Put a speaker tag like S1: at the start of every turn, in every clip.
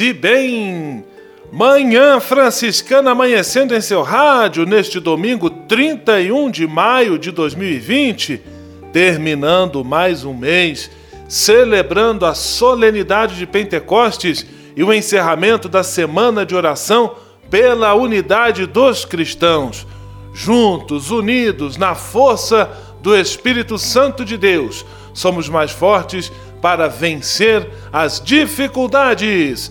S1: E bem! Manhã Franciscana amanhecendo em seu rádio neste domingo 31 de maio de 2020, terminando mais um mês, celebrando a solenidade de Pentecostes e o encerramento da semana de oração pela unidade dos cristãos. Juntos, unidos na força do Espírito Santo de Deus, somos mais fortes para vencer as dificuldades.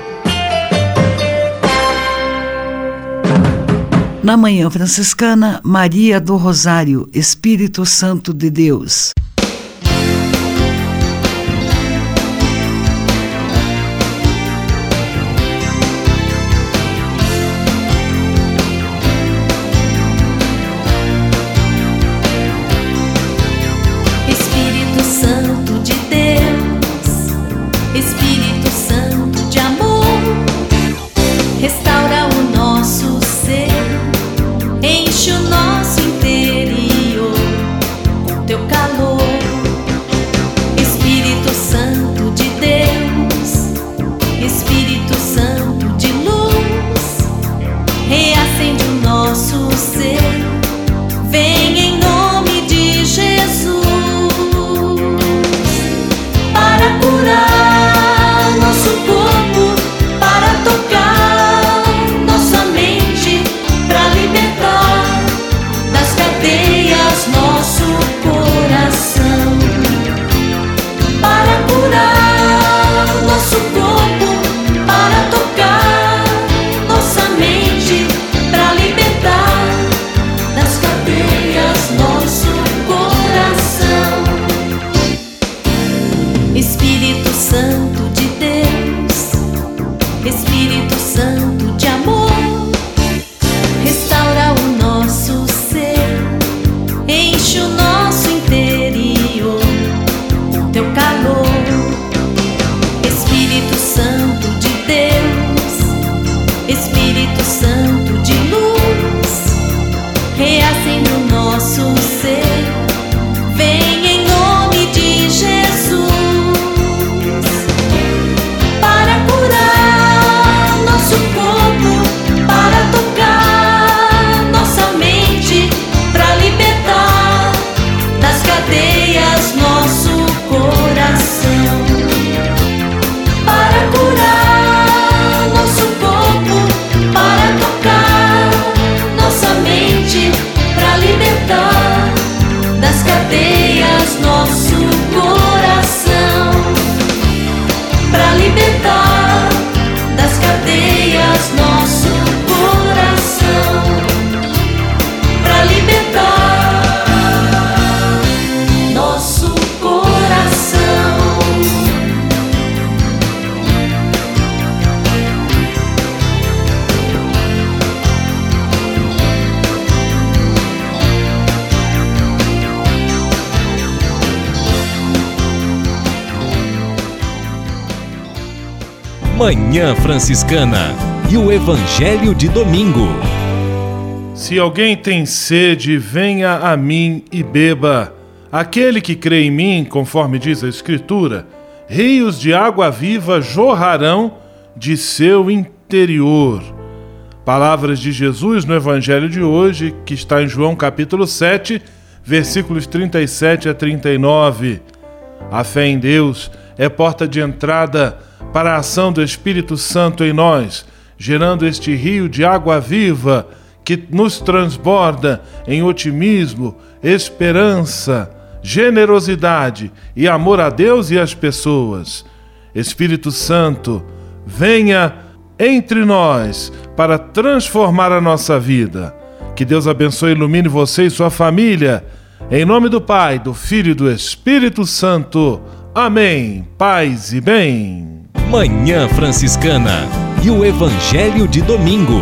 S2: Na Manhã Franciscana, Maria do Rosário, Espírito Santo de Deus.
S3: Manhã Franciscana e o Evangelho de Domingo.
S1: Se alguém tem sede, venha a mim e beba. Aquele que crê em mim, conforme diz a Escritura, rios de água viva jorrarão de seu interior. Palavras de Jesus no Evangelho de hoje, que está em João capítulo 7, versículos 37 a 39. A fé em Deus é porta de entrada para a ação do Espírito Santo em nós, gerando este rio de água viva que nos transborda em otimismo, esperança, generosidade e amor a Deus e às pessoas. Espírito Santo, venha entre nós para transformar a nossa vida. Que Deus abençoe e ilumine você e sua família. Em nome do Pai, do Filho e do Espírito Santo. Amém. Paz e bem.
S3: Manhã Franciscana e o Evangelho de Domingo.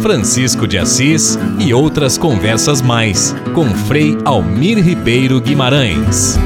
S3: Francisco de Assis e outras conversas mais com Frei Almir Ribeiro Guimarães.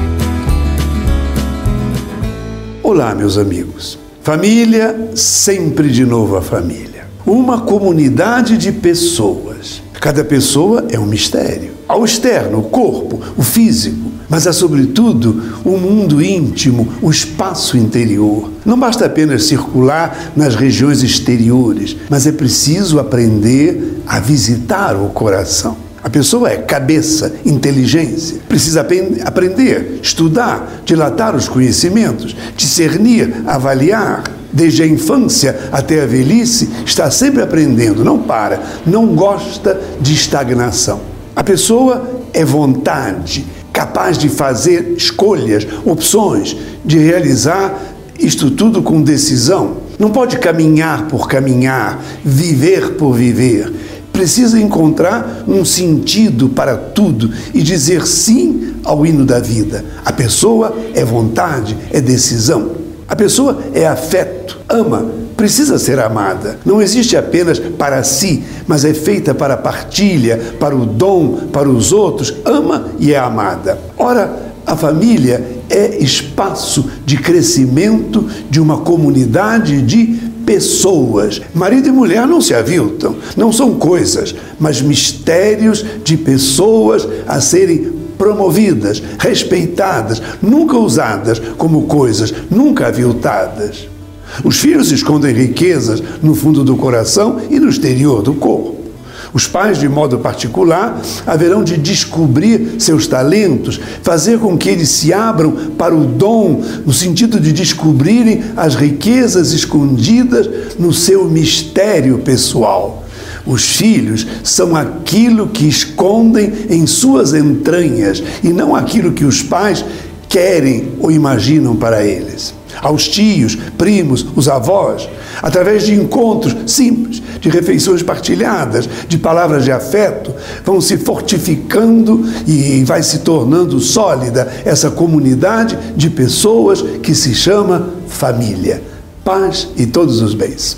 S4: Olá, meus amigos. Família, sempre de novo a família. Uma comunidade de pessoas. Cada pessoa é um mistério. Ao externo, o corpo, o físico, mas há, sobretudo, o mundo íntimo, o espaço interior. Não basta apenas circular nas regiões exteriores, mas é preciso aprender a visitar o coração. A pessoa é cabeça, inteligência. Precisa aprender, estudar, dilatar os conhecimentos, discernir, avaliar. Desde a infância até a velhice, está sempre aprendendo, não para, não gosta de estagnação. A pessoa é vontade, capaz de fazer escolhas, opções, de realizar isto tudo com decisão. Não pode caminhar por caminhar, viver por viver. Precisa encontrar um sentido para tudo e dizer sim ao hino da vida. A pessoa é vontade, é decisão. A pessoa é afeto, ama, precisa ser amada. Não existe apenas para si, mas é feita para partilha, para o dom, para os outros. Ama e é amada. Ora, a família é espaço de crescimento de uma comunidade de pessoas. Marido e mulher não se aviltam, não são coisas, mas mistérios de pessoas a serem promovidas, respeitadas, nunca usadas como coisas, nunca aviltadas. Os filhos escondem riquezas no fundo do coração e no exterior do corpo. Os pais, de modo particular, haverão de descobrir seus talentos, fazer com que eles se abram para o dom, no sentido de descobrirem as riquezas escondidas no seu mistério pessoal. Os filhos são aquilo que escondem em suas entranhas e não aquilo que os pais querem ou imaginam para eles aos tios, primos, os avós, através de encontros simples, de refeições partilhadas, de palavras de afeto, vão se fortificando e vai se tornando sólida essa comunidade de pessoas que se chama família. Paz e todos os bens.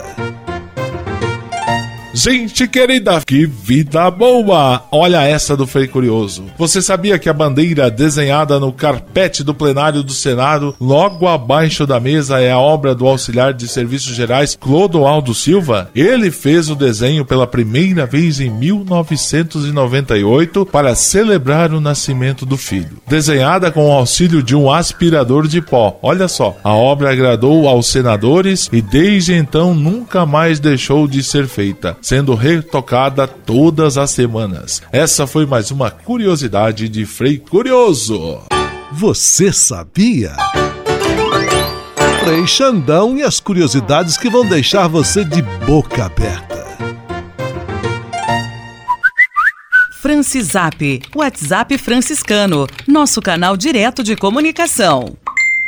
S5: Gente querida, que vida boa! Olha essa do Frei Curioso. Você sabia que a bandeira desenhada no carpete do plenário do Senado, logo abaixo da mesa, é a obra do auxiliar de serviços gerais Clodoaldo Silva? Ele fez o desenho pela primeira vez em 1998 para celebrar o nascimento do filho. Desenhada com o auxílio de um aspirador de pó. Olha só, a obra agradou aos senadores e desde então nunca mais deixou de ser feita sendo retocada todas as semanas. Essa foi mais uma curiosidade de Frei Curioso.
S6: Você sabia? Frei Xandão e as curiosidades que vão deixar você de boca aberta.
S7: Francisap, WhatsApp franciscano, nosso canal direto de comunicação.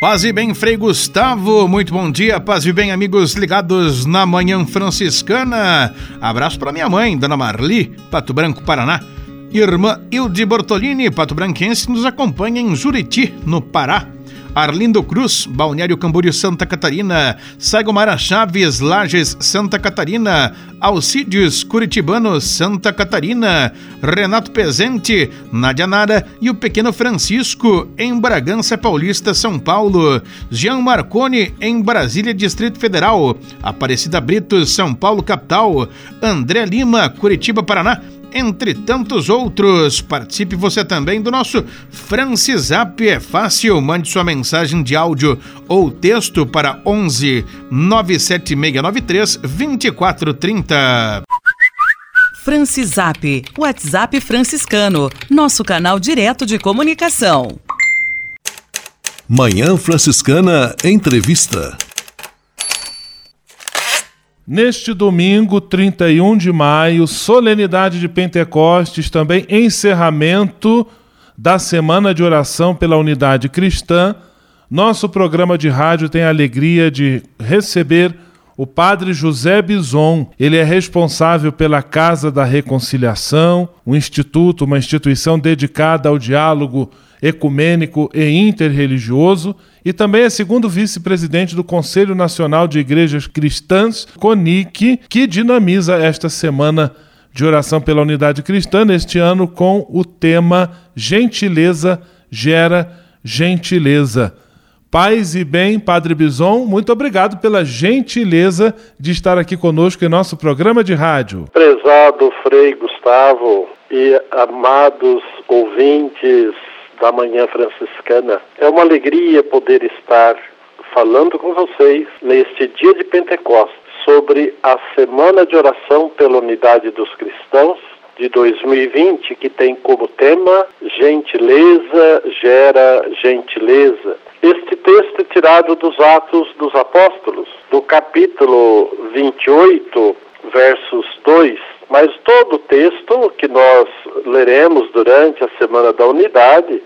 S8: Paz e bem, Frei Gustavo. Muito bom dia, paz e bem, amigos ligados na Manhã Franciscana. Abraço para minha mãe, Dona Marli, Pato Branco, Paraná. Irmã Ilde Bortolini, Pato Branquense, nos acompanha em Juriti, no Pará. Arlindo Cruz, Balneário Camboriú, Santa Catarina, Sagomara Chaves, Lages, Santa Catarina, Alcídios, Curitibano, Santa Catarina, Renato Pezente, Nadia Nara e o pequeno Francisco, em Bragança Paulista, São Paulo, Jean Marconi, em Brasília, Distrito Federal, Aparecida Brito, São Paulo, capital, André Lima, Curitiba, Paraná, entre tantos outros. Participe você também do nosso Francisap. É fácil, mande sua mensagem de áudio ou texto para 11 97693 2430.
S7: Francisap, WhatsApp franciscano, nosso canal direto de comunicação.
S6: Manhã Franciscana Entrevista.
S1: Neste domingo, 31 de maio, solenidade de Pentecostes, também encerramento da semana de oração pela unidade cristã, nosso programa de rádio tem a alegria de receber o padre José Bison. Ele é responsável pela Casa da Reconciliação, um instituto, uma instituição dedicada ao diálogo ecumênico e interreligioso, e também é segundo vice-presidente do Conselho Nacional de Igrejas Cristãs, CONIC, que dinamiza esta semana de oração pela unidade cristã, neste ano com o tema Gentileza gera gentileza. Paz e bem, Padre Bison, muito obrigado pela gentileza de estar aqui conosco em nosso programa de rádio.
S9: Prezado Frei Gustavo e amados ouvintes da Manhã Franciscana. É uma alegria poder estar falando com vocês neste dia de Pentecostes sobre a Semana de Oração pela Unidade dos Cristãos de 2020, que tem como tema Gentileza gera gentileza. Este texto é tirado dos Atos dos Apóstolos, do capítulo 28, versos 2 mas todo o texto que nós leremos durante a Semana da Unidade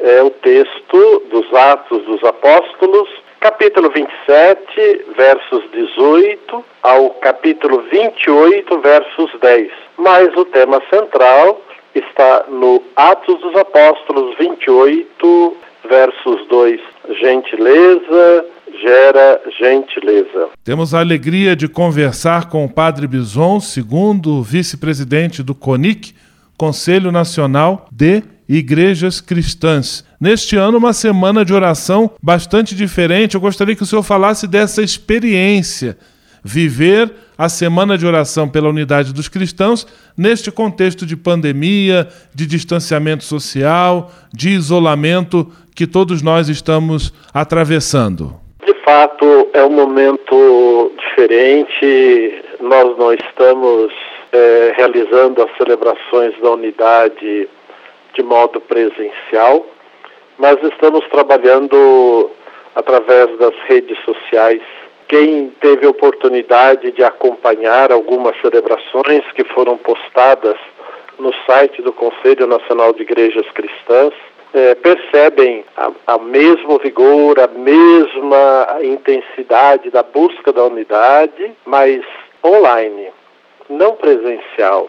S9: é o texto dos Atos dos Apóstolos, capítulo 27, versos 18 ao capítulo 28, versos 10. Mas o tema central está no Atos dos Apóstolos 28, versos 2. Gentileza gera gentileza.
S1: Temos a alegria de conversar com o Padre Bison, segundo vice-presidente do CONIC, Conselho Nacional de Igrejas Cristãs. Neste ano, uma semana de oração bastante diferente. Eu gostaria que o senhor falasse dessa experiência, viver a semana de oração pela unidade dos cristãos neste contexto de pandemia, de distanciamento social, de isolamento que todos nós estamos atravessando.
S9: De fato, é um momento diferente. Nós não estamos é, realizando as celebrações da unidade de modo presencial, mas estamos trabalhando através das redes sociais. Quem teve oportunidade de acompanhar algumas celebrações que foram postadas no site do Conselho Nacional de Igrejas Cristãs, é, percebem a, mesmo vigor, a mesma intensidade da busca da unidade, mas online, não presencial.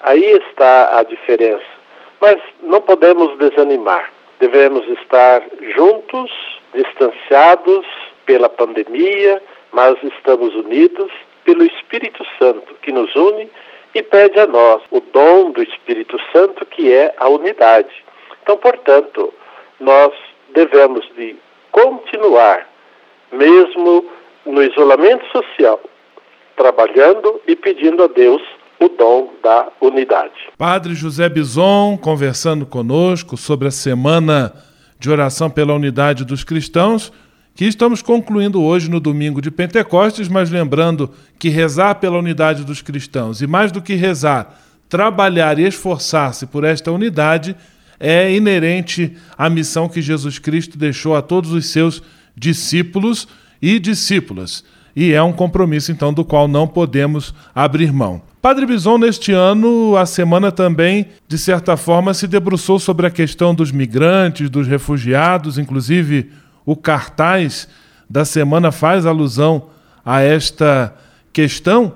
S9: Aí está a diferença. Mas não podemos desanimar. Devemos estar juntos, distanciados pela pandemia, mas estamos unidos pelo Espírito Santo que nos une e pede a nós o dom do Espírito Santo que é a unidade. Então, portanto, nós devemos de continuar, mesmo no isolamento social, trabalhando e pedindo a Deus o dom da unidade.
S1: Padre José Bison conversando conosco sobre a semana de oração pela unidade dos cristãos, que estamos concluindo hoje no domingo de Pentecostes, mas lembrando que rezar pela unidade dos cristãos e mais do que rezar, trabalhar e esforçar-se por esta unidade é inerente à missão que Jesus Cristo deixou a todos os seus discípulos e discípulas. E é um compromisso, então, do qual não podemos abrir mão. Padre Bison, neste ano, a semana também, de certa forma, se debruçou sobre a questão dos migrantes, dos refugiados, inclusive o cartaz da semana faz alusão a esta questão.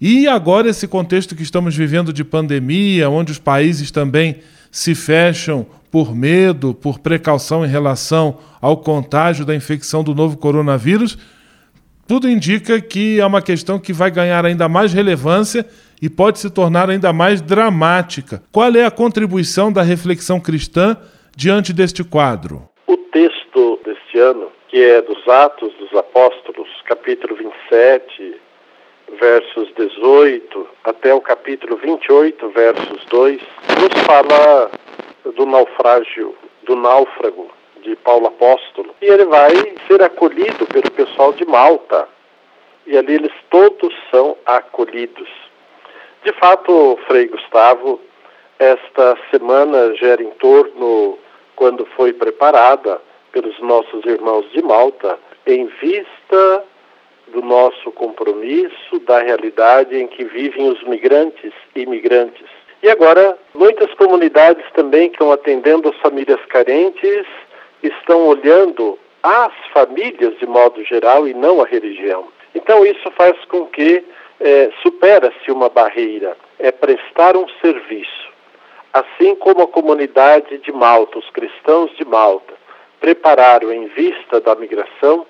S1: E agora, esse contexto que estamos vivendo de pandemia, onde os países também se fecham por medo, por precaução em relação ao contágio da infecção do novo coronavírus, tudo indica que é uma questão que vai ganhar ainda mais relevância e pode se tornar ainda mais dramática. Qual é a contribuição da reflexão cristã diante deste quadro?
S9: O texto deste ano, que é dos Atos dos Apóstolos, capítulo 27, versos 18 até o capítulo 28, versos 2, nos fala do naufrágio, do náufrago de Paulo Apóstolo, e ele vai ser acolhido pelo pessoal de Malta. E ali eles todos são acolhidos. De fato, Frei Gustavo, esta semana gera em torno, quando foi preparada pelos nossos irmãos de Malta, em vista do nosso compromisso, da realidade em que vivem os migrantes e imigrantes. E agora, muitas comunidades também que estão atendendo as famílias carentes estão olhando as famílias de modo geral e não a religião. Então isso faz com que é, supera-se uma barreira, é prestar um serviço. Assim como a comunidade de Malta, os cristãos de Malta, prepararam em vista da migração,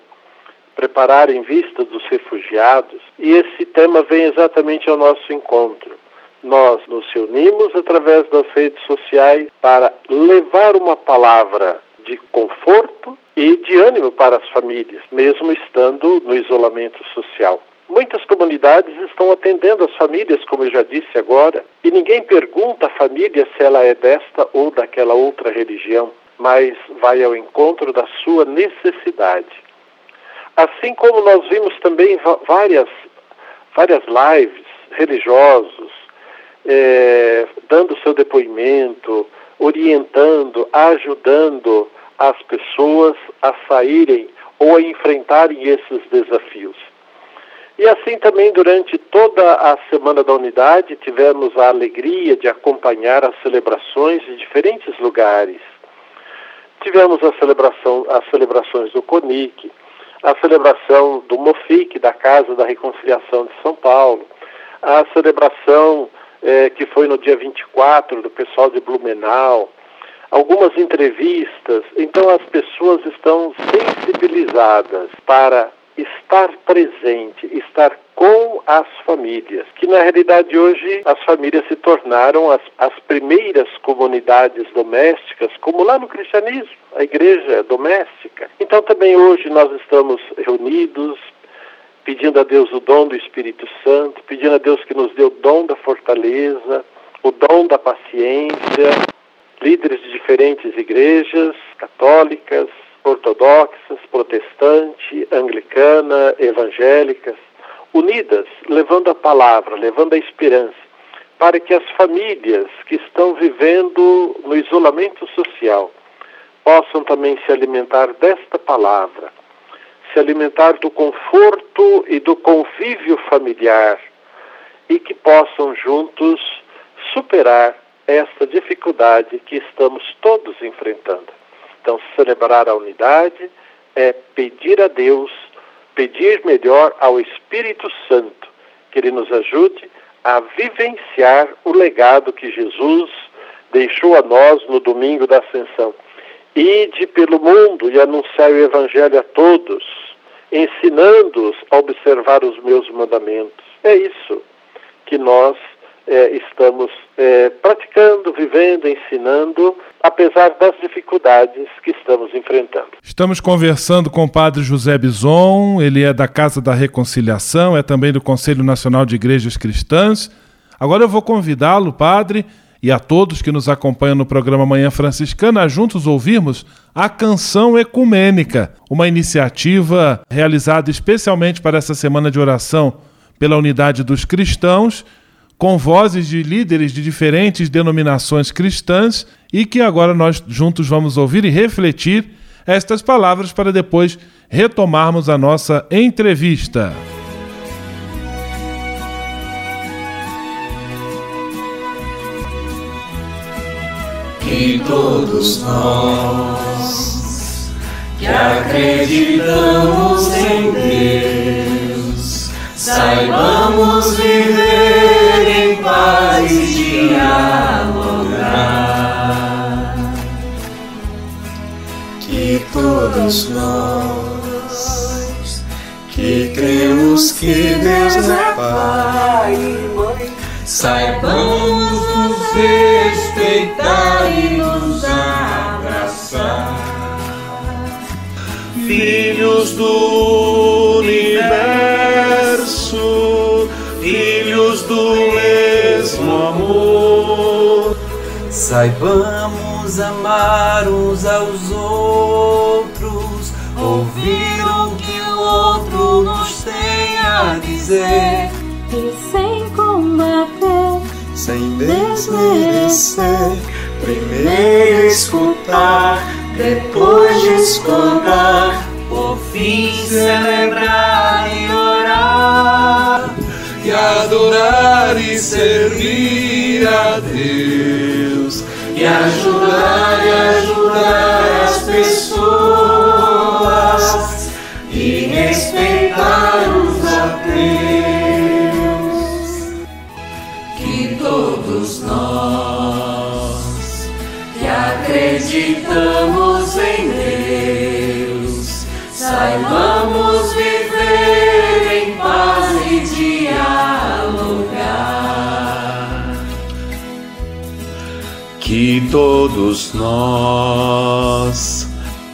S9: prepararam em vista dos refugiados, e esse tema vem exatamente ao nosso encontro. Nós nos reunimos através das redes sociais para levar uma palavra de conforto e de ânimo para as famílias, mesmo estando no isolamento social. Muitas comunidades estão atendendo as famílias, como eu já disse agora, e ninguém pergunta à família se ela é desta ou daquela outra religião, mas vai ao encontro da sua necessidade. Assim como nós vimos também várias, várias lives religiosos, é, dando seu depoimento, orientando, ajudando as pessoas a saírem ou a enfrentarem esses desafios. E assim também durante toda a Semana da Unidade tivemos a alegria de acompanhar as celebrações de diferentes lugares. Tivemos celebração, as celebrações do CONIC, a celebração do MOFIC, da Casa da Reconciliação de São Paulo, a celebração eh, que foi no dia 24 do pessoal de Blumenau, algumas entrevistas. Então as pessoas estão sensibilizadas para estar presente, estar com as famílias, que na realidade hoje as famílias se tornaram as, as primeiras comunidades domésticas, como lá no cristianismo, a igreja doméstica. Então também hoje nós estamos reunidos, pedindo a Deus o dom do Espírito Santo, pedindo a Deus que nos dê o dom da fortaleza, o dom da paciência, líderes de diferentes igrejas, católicas, ortodoxas, protestante, anglicana, evangélicas, unidas, levando a palavra, levando a esperança, para que as famílias que estão vivendo no isolamento social possam também se alimentar desta palavra, se alimentar do conforto e do convívio familiar e que possam juntos superar esta dificuldade que estamos todos enfrentando. Então, celebrar a unidade é pedir a Deus, pedir melhor ao Espírito Santo que ele nos ajude a vivenciar o legado que Jesus deixou a nós no domingo da Ascensão. Ide pelo mundo e anunciar o Evangelho a todos, ensinando-os a observar os meus mandamentos. É isso que nós é, estamos é, praticando, vivendo, ensinando, apesar das dificuldades que estamos enfrentando.
S1: Estamos conversando com o Padre José Bison, ele é da Casa da Reconciliação, é também do Conselho Nacional de Igrejas Cristãs. Agora eu vou convidá-lo, Padre, e a todos que nos acompanham no programa Manhã Franciscana a juntos ouvirmos a Canção Ecumênica, uma iniciativa realizada especialmente para essa semana de oração pela unidade dos cristãos com vozes de líderes de diferentes denominações cristãs e que agora nós juntos vamos ouvir e refletir estas palavras para depois retomarmos a nossa entrevista.
S10: Que todos nós que acreditamos em Deus saibamos viver em paz e dialogar. Que todos nós que cremos que Deus é Pai e Mãe saibamos nos respeitar e nos abraçar.
S1: Filhos do
S10: saibamos amar uns aos outros, ouvir o que o outro nos tem a dizer
S11: e sem combater,
S10: sem desmerecer. Primeiro escutar, depois discordar, por fim celebrar e orar, e adorar e servir a Deus, e ajudar e ajudar as pessoas, Que todos nós.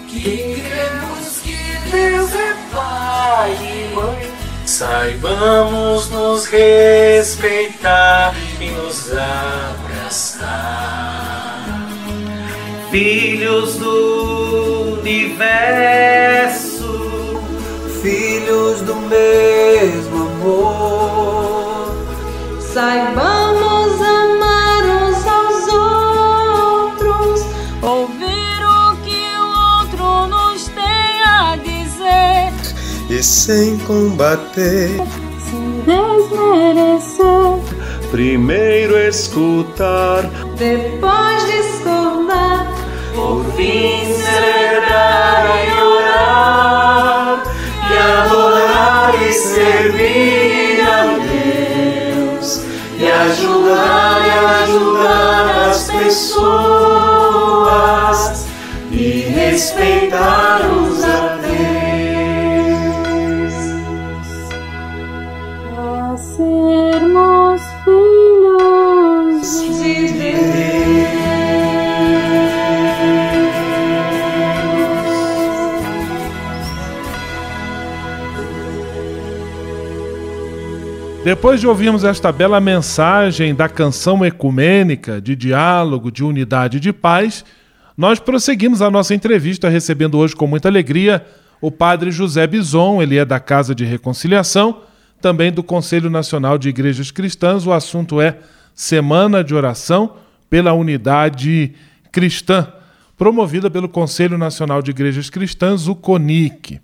S10: Que cremos que Deus é Pai e Mãe, saibamos nos respeitar e nos abraçar. Filhos do universo, filhos do mesmo amor,
S11: saibamos
S10: sem combater,
S11: sem desmerecer,
S12: primeiro escutar,
S11: depois discordar,
S10: por fim celebrar e orar, e adorar e servir a Deus, e ajudar e ajudar as pessoas, e respeitar os
S1: Depois de ouvirmos esta bela mensagem da canção ecumênica de diálogo, de unidade e de paz, nós prosseguimos a nossa entrevista recebendo hoje com muita alegria o padre José Bison, ele é da Casa de Reconciliação, também do Conselho Nacional de Igrejas Cristãs. O assunto é Semana de Oração pela Unidade Cristã, promovida pelo Conselho Nacional de Igrejas Cristãs, o CONIC.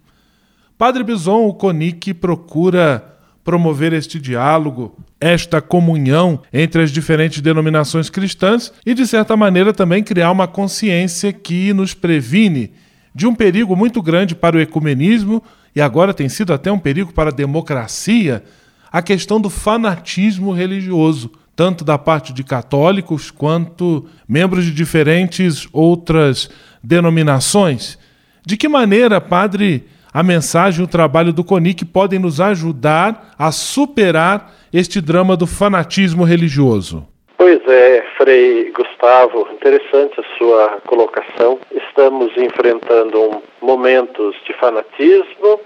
S1: Padre Bison, o CONIC procura promover este diálogo, esta comunhão entre as diferentes denominações cristãs e, de certa maneira, também criar uma consciência que nos previne de um perigo muito grande para o ecumenismo e agora tem sido até um perigo para a democracia a questão do fanatismo religioso, tanto da parte de católicos quanto membros de diferentes outras denominações. De que maneira, padre, a mensagem e o trabalho do CONIC podem nos ajudar a superar este drama do fanatismo religioso?
S9: Pois é, Frei Gustavo, interessante a sua colocação. Estamos enfrentando momentos de fanatismo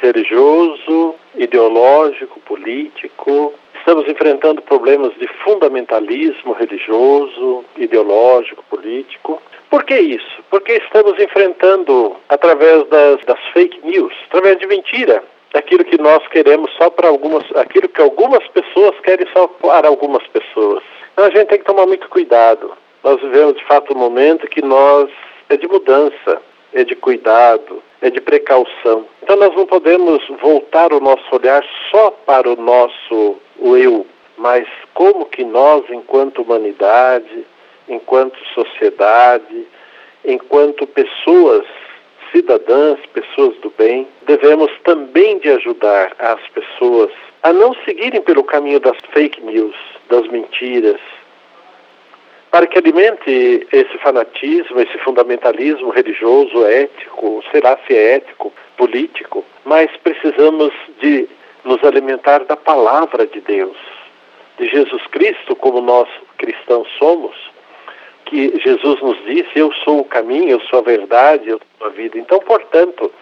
S9: religioso, ideológico, político. Estamos enfrentando problemas de fundamentalismo religioso, ideológico, político. Por que isso? Porque estamos enfrentando, através das, das fake news, através de mentira, aquilo que nós queremos só para algumas, aquilo que algumas pessoas querem só para algumas pessoas. Então a gente tem que tomar muito cuidado. Nós vivemos de fato um momento que nós é de mudança. é de cuidado, é de precaução. Então nós não podemos voltar o nosso olhar só para o nosso o eu, mas como que nós, enquanto humanidade, enquanto sociedade, enquanto pessoas cidadãs, pessoas do bem, devemos também de ajudar as pessoas a não seguirem pelo caminho das fake news, das mentiras, para que alimente esse fanatismo, esse fundamentalismo religioso, ético, será se é ético, político, mas precisamos de nos alimentar da palavra de Deus, de Jesus Cristo, como nós cristãos somos, que Jesus nos disse: Eu sou o caminho, eu sou a verdade, eu sou a vida. Então, portanto,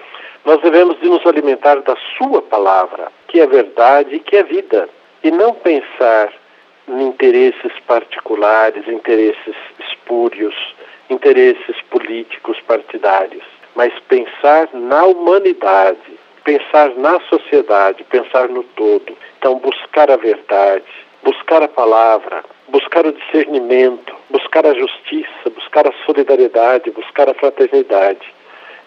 S9: nós devemos de nos alimentar da Sua palavra, que é verdade e que é vida, e não pensar em interesses particulares, interesses espúrios, interesses políticos partidários, mas pensar na humanidade, pensar na sociedade, pensar no todo. Então, buscar a verdade, buscar a palavra, buscar o discernimento, buscar a justiça, buscar a solidariedade, buscar a fraternidade.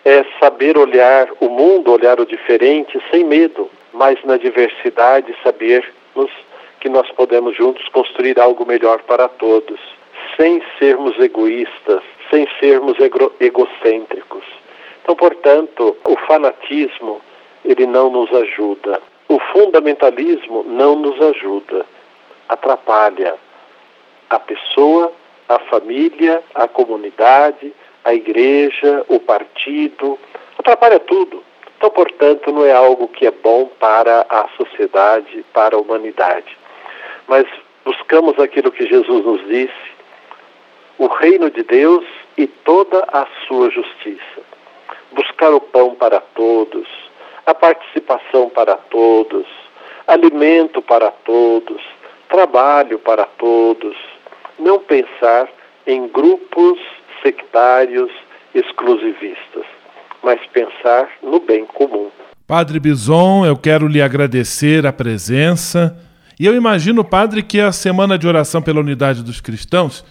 S9: É saber olhar o mundo, olhar o diferente sem medo, mas na diversidade sabermos que nós podemos juntos construir algo melhor para todos, sem sermos egoístas, sem sermos ego egocêntricos. Então, portanto, o fanatismo ele não nos ajuda. O fundamentalismo não nos ajuda. Atrapalha a pessoa, a família, a comunidade, a igreja, o partido, atrapalha tudo. Então, portanto, não é algo que é bom para a sociedade, para a humanidade. Mas buscamos aquilo que Jesus nos disse, o reino de Deus e toda a sua justiça. Buscar o pão para todos, a participação para todos, alimento para todos, trabalho para todos, não pensar em grupos sectários exclusivistas, mas pensar no bem comum.
S1: Padre Bison, eu quero lhe agradecer a presença. E eu imagino, padre, que a Semana de Oração pela Unidade dos Cristãos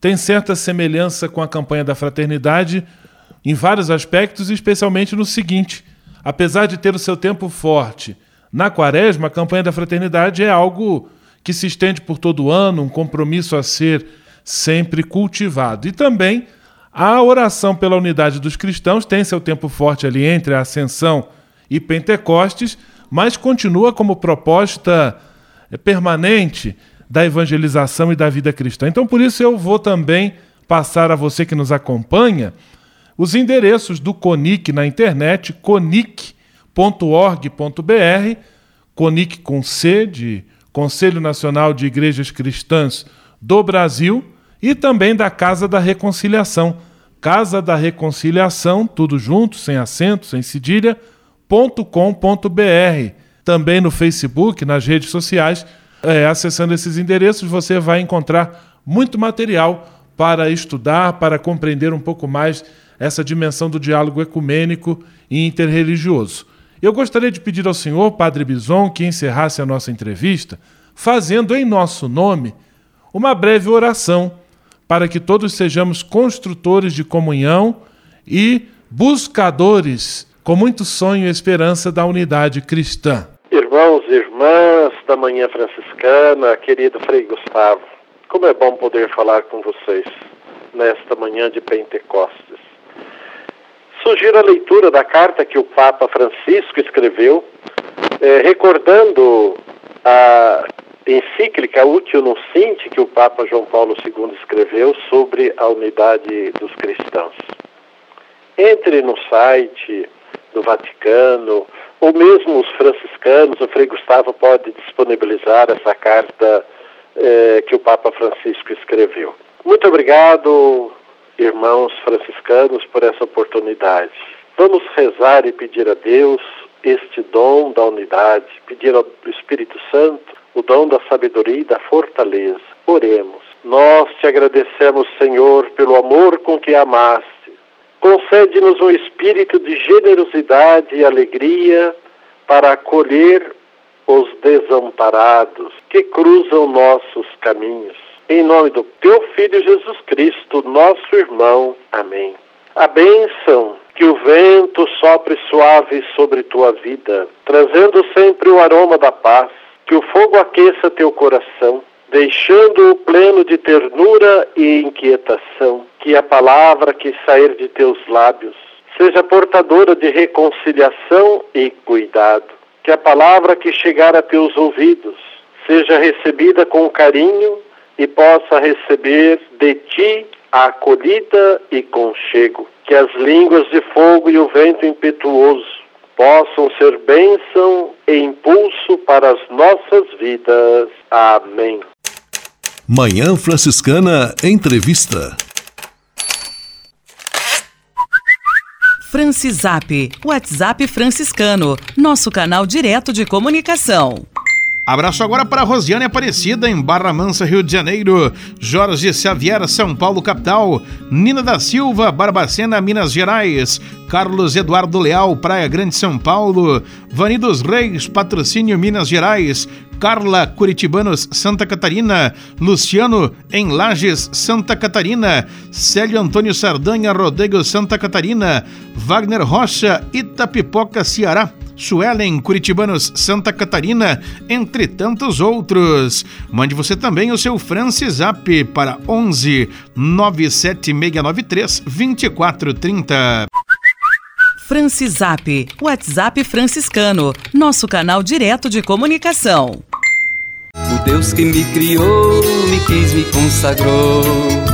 S1: tem certa semelhança com a campanha da fraternidade em vários aspectos, especialmente no seguinte: apesar de ter o seu tempo forte na quaresma, a campanha da fraternidade é algo que se estende por todo o ano, um compromisso a ser sempre cultivado. E também a oração pela unidade dos cristãos tem seu tempo forte ali entre a Ascensão e Pentecostes, mas continua como proposta permanente da evangelização e da vida cristã. Então, por isso, eu vou também passar a você que nos acompanha os endereços do CONIC na internet, conic.org.br, CONIC com C de Conselho Nacional de Igrejas Cristãs do Brasil e também da Casa da Reconciliação. Casa da Reconciliação, tudo junto, sem acento, sem cedilha, .com.br. Também no Facebook, nas redes sociais, é, acessando esses endereços, você vai encontrar muito material para estudar, para compreender um pouco mais essa dimensão do diálogo ecumênico e interreligioso. Eu gostaria de pedir ao senhor, Padre Bison, que encerrasse a nossa entrevista, fazendo em nosso nome uma breve oração, para que todos sejamos construtores de comunhão e buscadores com muito sonho e esperança da unidade cristã.
S9: Irmãos e irmãs da Manhã Franciscana, querido Frei Gustavo, como é bom poder falar com vocês nesta manhã de Pentecostes sugiro a leitura da carta que o Papa Francisco escreveu, é, recordando a encíclica Útil no Sinte que o Papa João Paulo II escreveu sobre a unidade dos cristãos. Entre no site do Vaticano, ou mesmo os franciscanos, o Frei Gustavo pode disponibilizar essa carta é, que o Papa Francisco escreveu. Muito obrigado, irmãos franciscanos, por essa oportunidade. Vamos rezar e pedir a Deus este dom da unidade, pedir ao Espírito Santo o dom da sabedoria e da fortaleza. Oremos. Nós te agradecemos, Senhor, pelo amor com que amaste. Concede-nos um espírito de generosidade e alegria para acolher os desamparados que cruzam nossos caminhos em nome do teu Filho Jesus Cristo, nosso irmão. Amém. A bênção Que o vento sopre suave sobre tua vida, trazendo sempre o aroma da paz. Que o fogo aqueça teu coração, deixando-o pleno de ternura e inquietação. Que a palavra que sair de teus lábios seja portadora de reconciliação e cuidado. Que a palavra que chegar a teus ouvidos seja recebida com carinho e possa receber de ti a acolhida e conchego. Que as línguas de fogo e o vento impetuoso possam ser bênção e impulso para as nossas vidas. Amém.
S6: Manhã Franciscana Entrevista.
S7: Francisap, WhatsApp franciscano, nosso canal direto de comunicação.
S8: Abraço agora para Rosiane Aparecida, em Barra Mansa, Rio de Janeiro. Jorge Xavier, São Paulo, capital. Nina da Silva, Barbacena, Minas Gerais. Carlos Eduardo Leal, Praia Grande, São Paulo. Vani dos Reis, Patrocínio, Minas Gerais. Carla Curitibanos, Santa Catarina. Luciano, em Lages, Santa Catarina. Célio Antônio Sardanha, Rodrigo, Santa Catarina. Wagner Rocha, Itapipoca, Ceará. Suelen, Curitibanos, Santa Catarina, entre tantos outros. Mande você também o seu Francisap para 11 97693 2430.
S7: Francisap, WhatsApp franciscano, nosso canal direto de comunicação.
S13: O Deus que me criou, me quis, me consagrou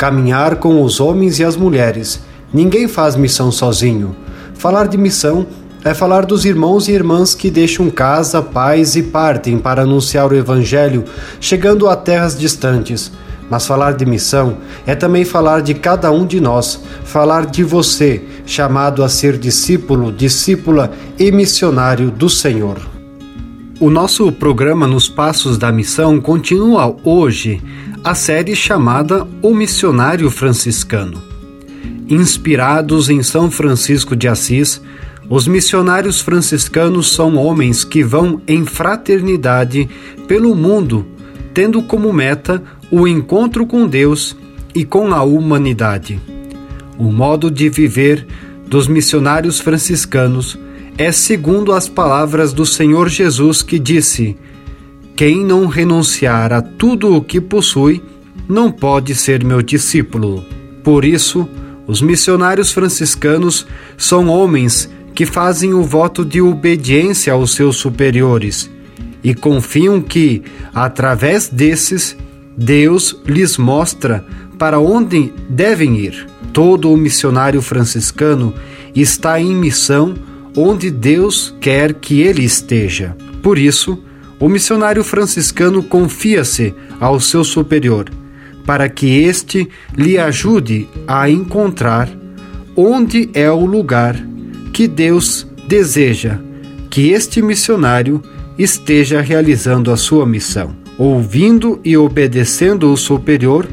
S14: caminhar com os homens e as mulheres. Ninguém faz missão sozinho. Falar de missão é falar dos irmãos e irmãs que deixam casa, pais e partem para anunciar o Evangelho, chegando a terras distantes. Mas falar de missão é também falar de cada um de nós, falar de você, chamado a ser discípulo, discípula e missionário do Senhor. O nosso programa Nos Passos da Missão continua hoje a série chamada O Missionário Franciscano. Inspirados em São Francisco de Assis, os missionários franciscanos são homens que vão em fraternidade pelo mundo, tendo como meta o encontro com Deus e com a humanidade. O modo de viver dos missionários franciscanos é segundo as palavras do Senhor Jesus que disse: Quem não renunciar a tudo o que possui, não pode ser meu discípulo. Por isso, os missionários franciscanos são homens que fazem o voto de obediência aos seus superiores e confiam que, através desses, Deus lhes mostra para onde devem ir. Todo o missionário franciscano está em missão onde Deus quer que ele esteja. Por isso, o missionário franciscano confia-se ao seu superior, para que este lhe ajude a encontrar onde é o lugar que Deus deseja que este missionário esteja realizando a sua missão. Ouvindo e obedecendo o superior,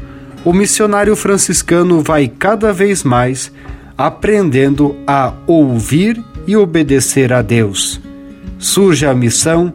S14: o missionário franciscano vai cada vez mais aprendendo a ouvir e obedecer a Deus. Surge a missão,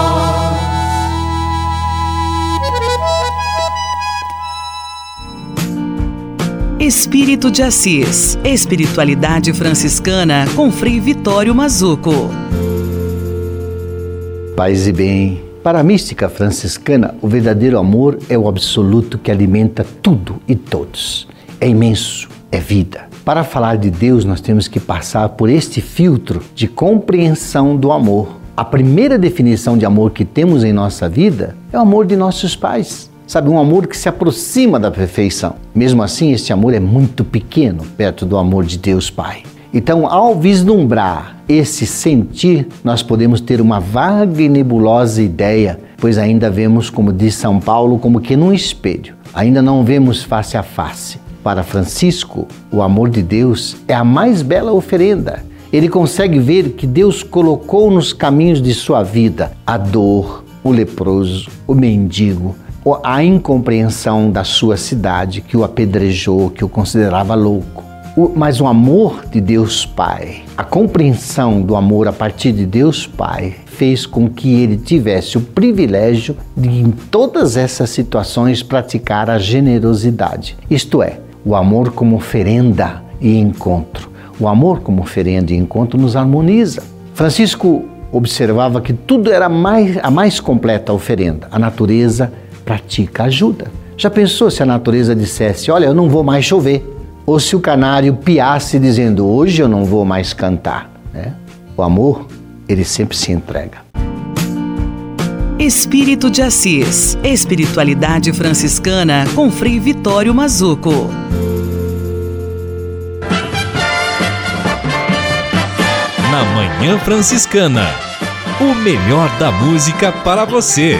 S7: Espírito de Assis. Espiritualidade franciscana com Frei Vitório Mazuco.
S15: Paz e bem. Para a mística franciscana, o verdadeiro amor é o absoluto que alimenta tudo e todos. É imenso, é vida. Para falar de Deus, nós temos que passar por este filtro de compreensão do amor. A primeira definição de amor que temos em nossa vida é o amor de nossos pais. Sabe, um amor que se aproxima da perfeição. Mesmo assim, este amor é muito pequeno perto do amor de Deus Pai. Então, ao vislumbrar esse sentir, nós podemos ter uma vaga e nebulosa ideia, pois ainda vemos, como diz São Paulo, como que num espelho. Ainda não vemos face a face. Para Francisco, o amor de Deus é a mais bela oferenda. Ele consegue ver que Deus colocou nos caminhos de sua vida a dor, o leproso, o mendigo, a incompreensão da sua cidade que o apedrejou, que o considerava louco. Mas o amor de Deus Pai, a compreensão do amor a partir de Deus Pai, fez com que ele tivesse o privilégio de, em todas essas situações, praticar a generosidade. Isto é, o amor como oferenda e encontro. O amor como oferenda e encontro nos harmoniza. Francisco observava que tudo era mais, a mais completa oferenda, a natureza, pratica ajuda. Já pensou se a natureza dissesse: Olha, eu não vou mais chover? Ou se o canário piasse dizendo: Hoje eu não vou mais cantar? Né? O amor, ele sempre se entrega.
S7: Espírito de Assis. Espiritualidade franciscana com Frei Vitório Mazuco.
S3: Na Manhã Franciscana. O melhor da música para você.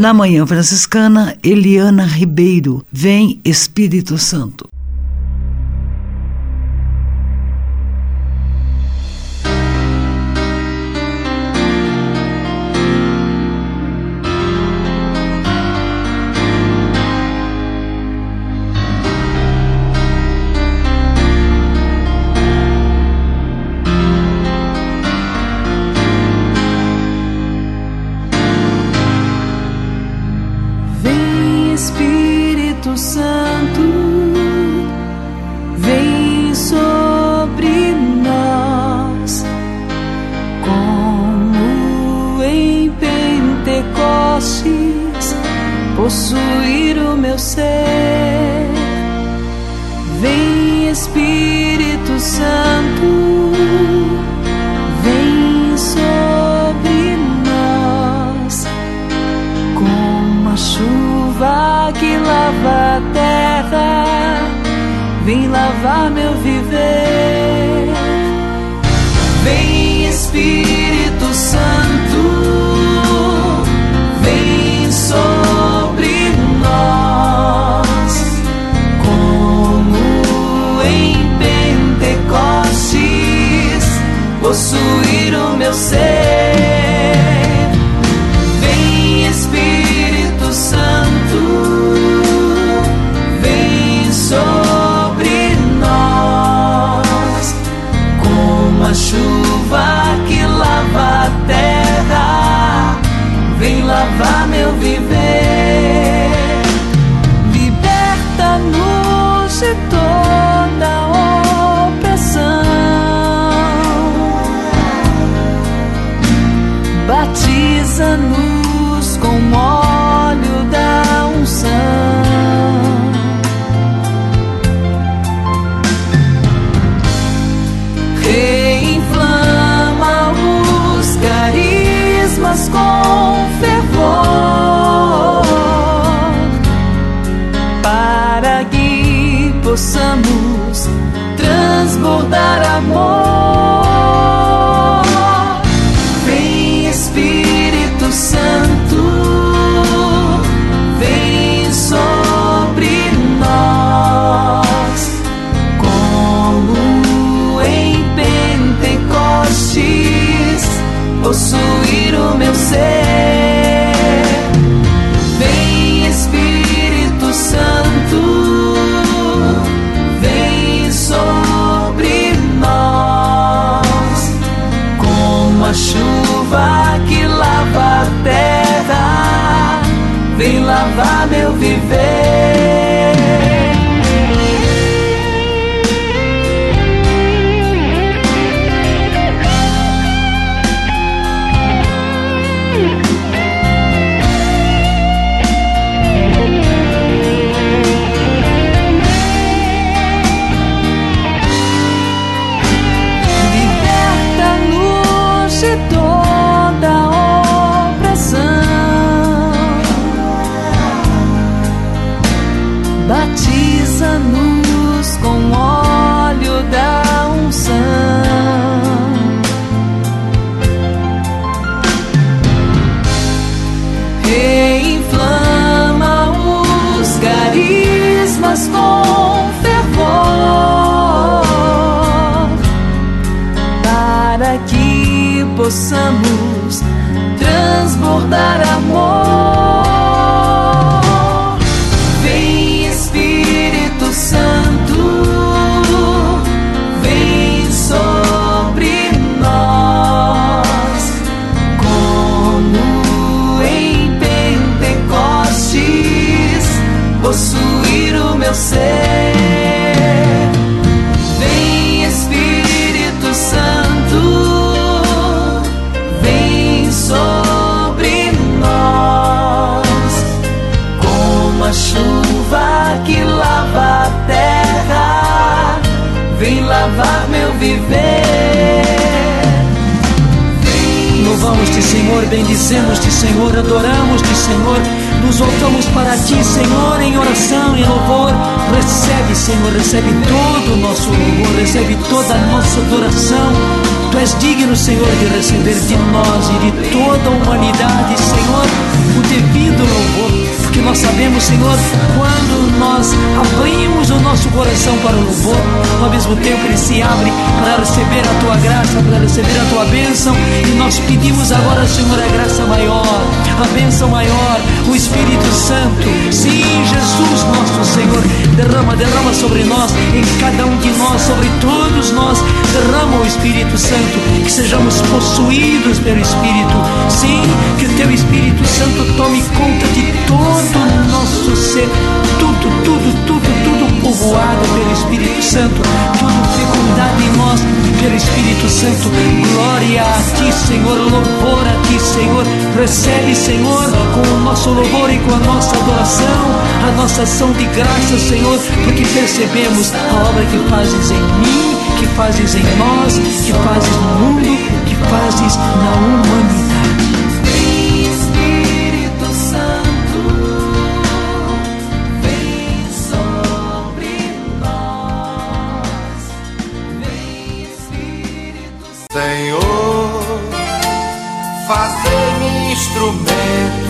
S16: Na Manhã Franciscana, Eliana Ribeiro. Vem Espírito Santo.
S11: Possamos
S16: bendizemos-te, Senhor, adoramos-te, Senhor. Nos voltamos para ti, Senhor, em oração e louvor. Recebe, Senhor, recebe todo o nosso louvor, recebe toda a nossa adoração. Tu és digno, Senhor, de receber de nós e de toda a humanidade, Senhor, o devido louvor. Porque nós sabemos, Senhor, quando nós abrimos o nosso coração para o louvor, ao mesmo tempo ele se abre para receber a tua graça, para receber a tua bênção. E nós pedimos agora, Senhor, a graça maior, a bênção maior, o Espírito Santo. Sim, Jesus, nosso Senhor, derrama, derrama sobre nós, em cada um de nós, sobre todos nós, derrama o Espírito Santo, que sejamos possuídos pelo Espírito. Sim, que o teu Espírito Santo tome conta de todo o nosso ser, tudo, tudo, tudo, tudo povoado pelo Espírito Santo, tudo fecundado em nós pelo Espírito Santo. Glória a ti, Senhor, louvor a ti, Senhor. Recebe, Senhor, com o nosso louvor e com a nossa adoração, a nossa ação de graça, Senhor, porque percebemos a obra que fazes em mim, que fazes em nós, que fazes no mundo, que fazes na humanidade.
S11: Espírito Santo, vem sobre nós. Vem Espírito
S17: Senhor, fazei-me instrumento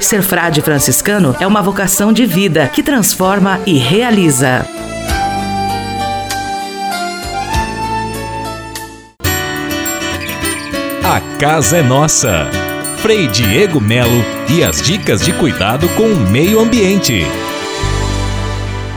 S7: Ser frade franciscano é uma vocação de vida que transforma e realiza.
S3: A casa é nossa. Frei Diego Melo e as dicas de cuidado com o meio ambiente.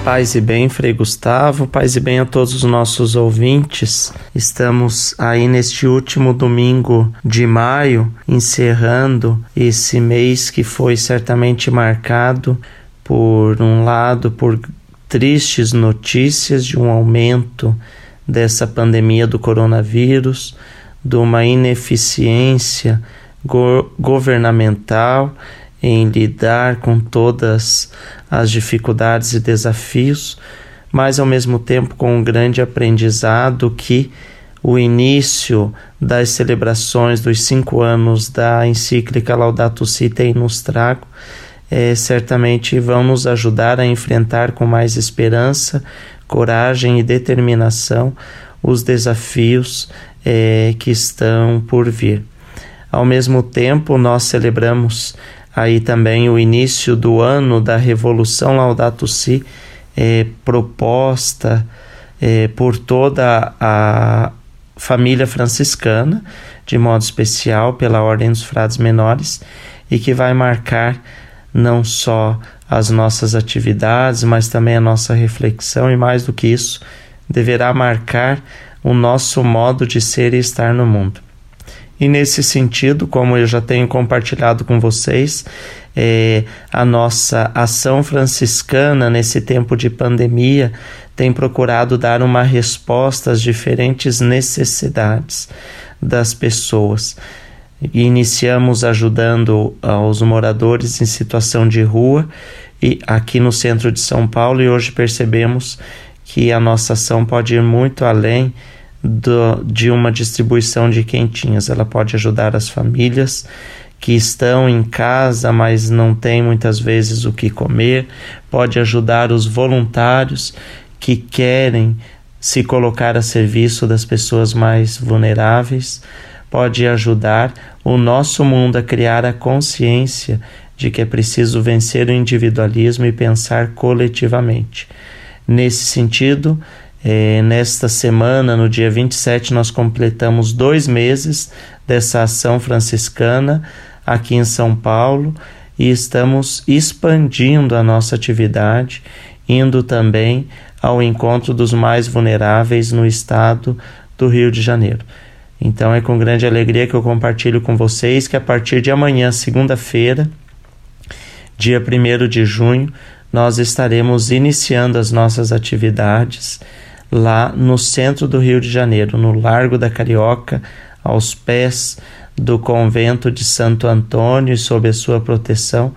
S18: Paz e bem, Frei Gustavo, paz e bem a todos os nossos ouvintes. Estamos aí neste último domingo de maio, encerrando esse mês que foi certamente marcado por um lado por tristes notícias de um aumento dessa pandemia do coronavírus, de uma ineficiência go governamental em lidar com todas as dificuldades e desafios, mas ao mesmo tempo com um grande aprendizado que o início das celebrações dos cinco anos da encíclica Laudato Si tem nos trago, é, certamente vão nos ajudar a enfrentar com mais esperança, coragem e determinação os desafios é, que estão por vir. Ao mesmo tempo, nós celebramos aí também o início do ano da Revolução Laudato Si, é, proposta é, por toda a família franciscana, de modo especial pela Ordem dos Frades Menores, e que vai marcar não só as nossas atividades, mas também a nossa reflexão, e mais do que isso, deverá marcar o nosso modo de ser e estar no mundo. E nesse sentido, como eu já tenho compartilhado com vocês, é, a nossa ação franciscana nesse tempo de pandemia tem procurado dar uma resposta às diferentes necessidades das pessoas. Iniciamos ajudando aos moradores em situação de rua e aqui no centro de São Paulo e hoje percebemos que a nossa ação pode ir muito além do, de uma distribuição de quentinhas. Ela pode ajudar as famílias que estão em casa, mas não têm muitas vezes o que comer, pode ajudar os voluntários que querem se colocar a serviço das pessoas mais vulneráveis, pode ajudar o nosso mundo a criar a consciência de que é preciso vencer o individualismo e pensar coletivamente. Nesse sentido, é, nesta semana, no dia 27, nós completamos dois meses dessa ação franciscana aqui em São Paulo e estamos expandindo a nossa atividade, indo também ao encontro dos mais vulneráveis no estado do Rio de Janeiro. Então é com grande alegria que eu compartilho com vocês que a partir de amanhã, segunda-feira, dia 1 de junho, nós estaremos iniciando as nossas atividades lá no centro do Rio de Janeiro, no Largo da Carioca, aos pés do convento de Santo Antônio e sob a sua proteção,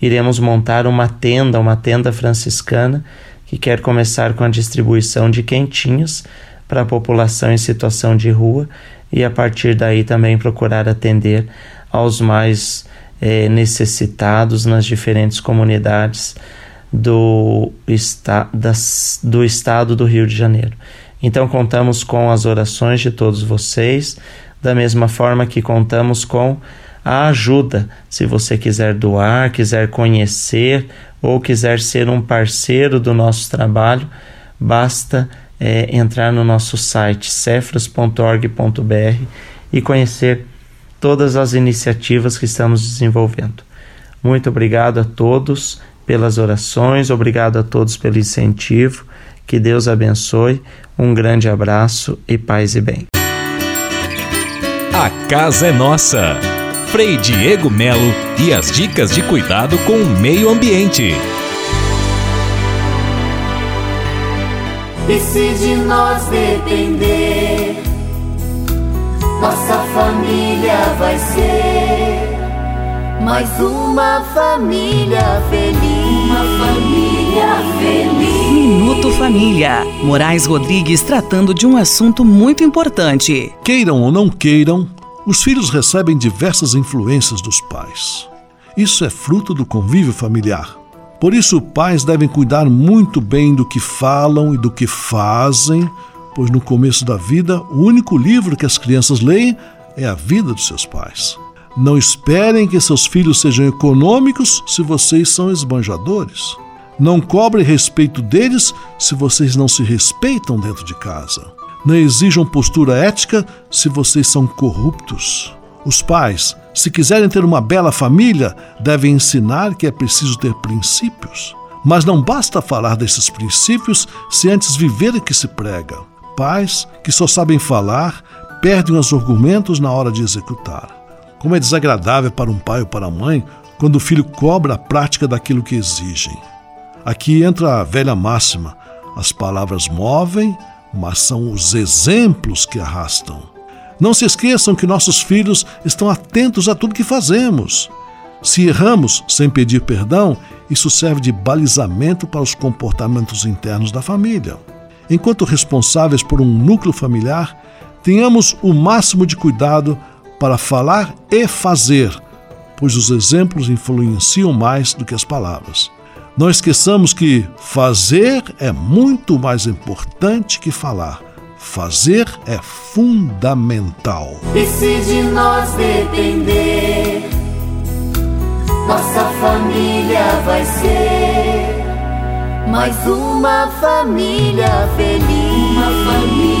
S18: iremos montar uma tenda, uma tenda franciscana, que quer começar com a distribuição de quentinhas para a população em situação de rua e a partir daí também procurar atender aos mais eh, necessitados nas diferentes comunidades do, esta, das, do estado do Rio de Janeiro. Então, contamos com as orações de todos vocês, da mesma forma que contamos com a ajuda. Se você quiser doar, quiser conhecer ou quiser ser um parceiro do nosso trabalho, basta é, entrar no nosso site cefras.org.br e conhecer todas as iniciativas que estamos desenvolvendo. Muito obrigado a todos pelas orações, obrigado a todos pelo incentivo. Que Deus abençoe. Um grande abraço e paz e bem.
S3: A casa é nossa. Frei Diego Melo e as dicas de cuidado com o meio ambiente.
S10: E se de nós depender, nossa família vai ser mais uma família feliz.
S7: Minuto Família. Moraes Rodrigues tratando de um assunto muito importante.
S6: Queiram ou não queiram, os filhos recebem diversas influências dos pais. Isso é fruto do convívio familiar. Por isso, pais devem cuidar muito bem do que falam e do que fazem, pois no começo da vida, o único livro que as crianças leem é a vida dos seus pais. Não esperem que seus filhos sejam econômicos se vocês são esbanjadores. Não cobrem respeito deles se vocês não se respeitam dentro de casa. Não exijam postura ética se vocês são corruptos. Os pais, se quiserem ter uma bela família, devem ensinar que é preciso ter princípios. Mas não basta falar desses princípios se antes viver que se prega. Pais que só sabem falar perdem os argumentos na hora de executar. Como é desagradável para um pai ou para a mãe quando o filho cobra a prática daquilo que exigem. Aqui entra a velha máxima: as palavras movem, mas são os exemplos que arrastam. Não se esqueçam que nossos filhos estão atentos a tudo que fazemos. Se erramos sem pedir perdão, isso serve de balizamento para os comportamentos internos da família. Enquanto responsáveis por um núcleo familiar, tenhamos o máximo de cuidado para falar e fazer, pois os exemplos influenciam mais do que as palavras. Não esqueçamos que fazer é muito mais importante que falar. Fazer é fundamental.
S10: E se de nós depender, nossa família vai ser mais uma família feliz. Uma família.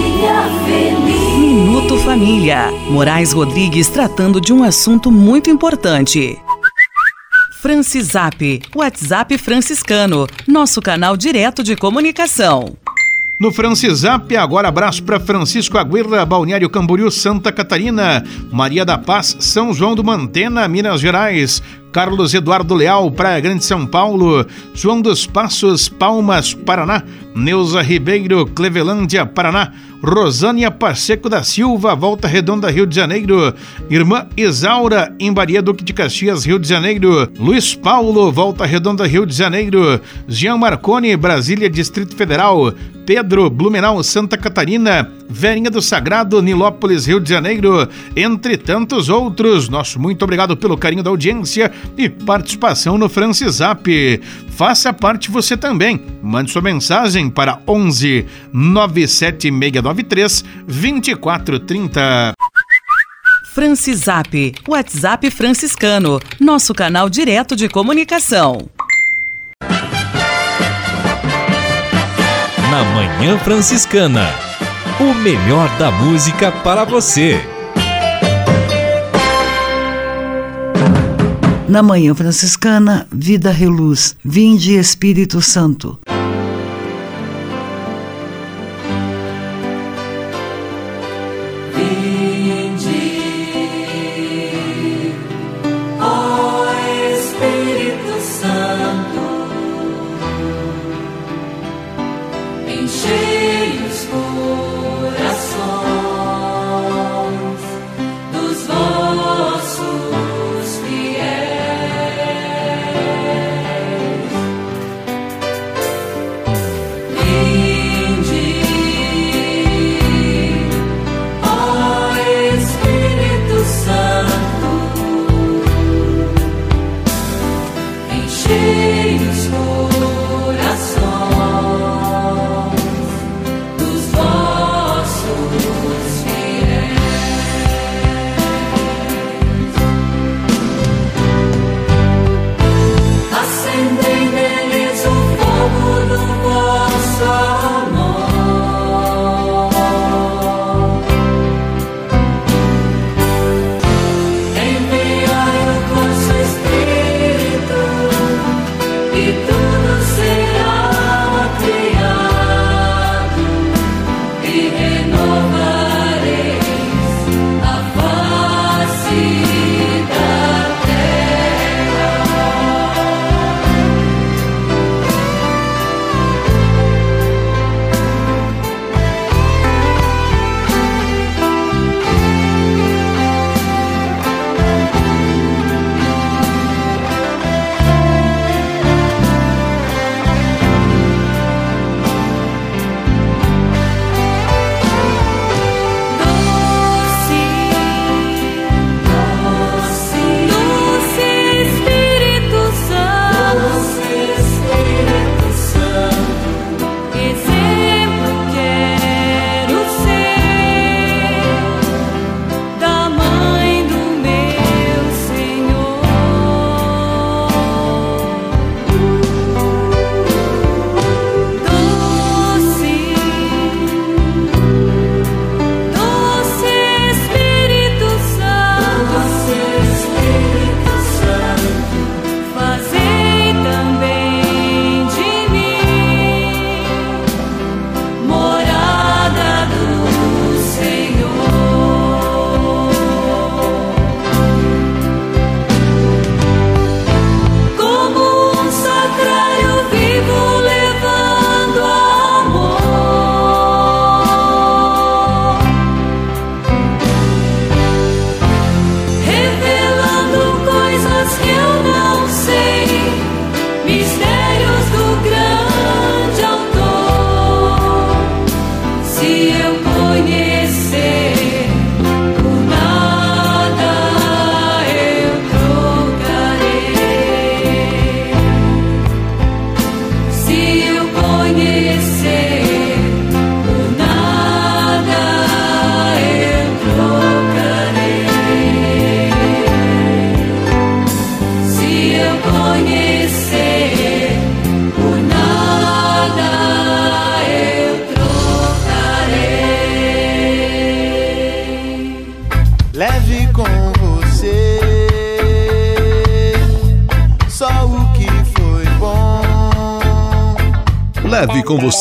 S7: Minuto Família. Moraes Rodrigues tratando de um assunto muito importante. Francisap, WhatsApp franciscano, nosso canal direto de comunicação.
S8: No Francisap, agora abraço para Francisco Aguirra, Balneário Camboriú, Santa Catarina, Maria da Paz, São João do Mantena, Minas Gerais, Carlos Eduardo Leal, Praia Grande São Paulo, João dos Passos, Palmas, Paraná, Neuza Ribeiro, Clevelândia, Paraná, Rosânia Pacheco da Silva, Volta Redonda, Rio de Janeiro, Irmã Isaura, em Baria Duque de Caxias, Rio de Janeiro, Luiz Paulo, Volta Redonda, Rio de Janeiro, Jean Marconi, Brasília, Distrito Federal, Pedro, Blumenau, Santa Catarina, Verinha do Sagrado, Nilópolis, Rio de Janeiro, entre tantos outros. Nosso muito obrigado pelo carinho da audiência e participação no Francisap. Faça parte você também. Mande sua mensagem para 11 97693 2430.
S7: Francisap, WhatsApp franciscano, nosso canal direto de comunicação.
S3: Na Manhã Franciscana, o melhor da música para você.
S2: Na Manhã Franciscana, Vida Reluz, Vinde Espírito Santo.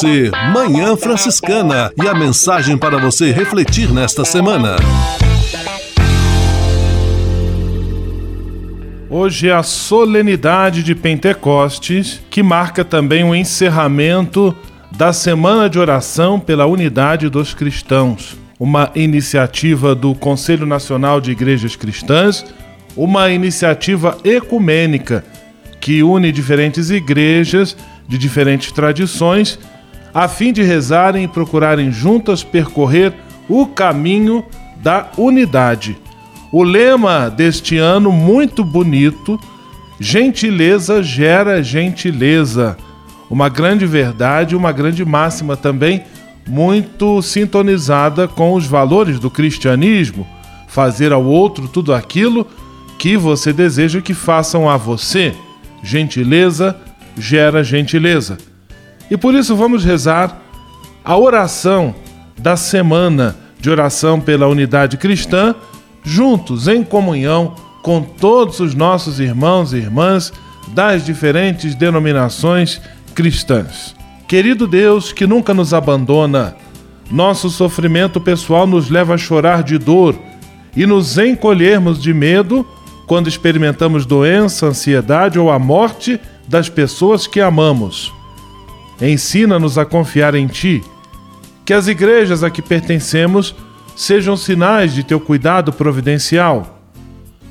S6: Você Manhã Franciscana e a mensagem para você refletir nesta semana.
S1: Hoje é a solenidade de Pentecostes, que marca também o encerramento da Semana de Oração pela Unidade dos Cristãos, uma iniciativa do Conselho Nacional de Igrejas Cristãs, uma iniciativa ecumênica que une diferentes igrejas de diferentes tradições, a fim de rezarem e procurarem juntas percorrer o caminho da unidade. O lema deste ano, muito bonito, gentileza gera gentileza. Uma grande verdade, uma grande máxima também, muito sintonizada com os valores do cristianismo. Fazer ao outro tudo aquilo que você deseja que façam a você. Gentileza gera gentileza. E por isso vamos rezar a oração da semana de oração pela unidade cristã, juntos em comunhão com todos os nossos irmãos e irmãs das diferentes denominações cristãs. Querido Deus que nunca nos abandona, nosso sofrimento pessoal nos leva a chorar de dor e nos encolhermos de medo quando experimentamos doença, ansiedade ou a morte das pessoas que amamos. Ensina-nos a confiar em Ti, que as igrejas a que pertencemos sejam sinais de Teu cuidado providencial.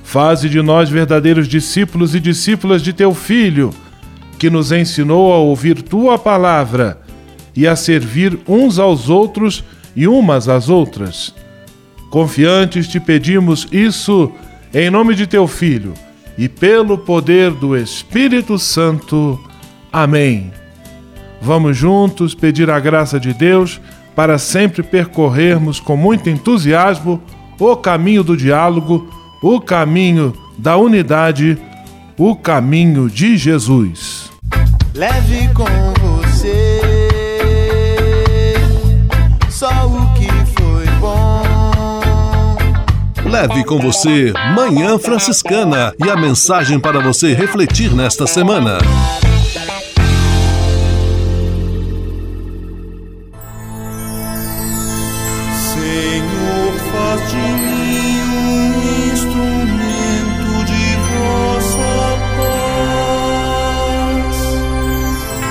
S1: Faze de nós verdadeiros discípulos e discípulas de Teu Filho, que nos ensinou a ouvir Tua palavra e a servir uns aos outros e umas às outras. Confiantes te pedimos isso em nome de Teu Filho e pelo poder do Espírito Santo. Amém. Vamos juntos pedir a graça de Deus para sempre percorrermos com muito entusiasmo o caminho do diálogo, o caminho da unidade, o caminho de Jesus.
S19: Leve com você só o que foi bom.
S6: Leve com você Manhã Franciscana e a mensagem para você refletir nesta semana.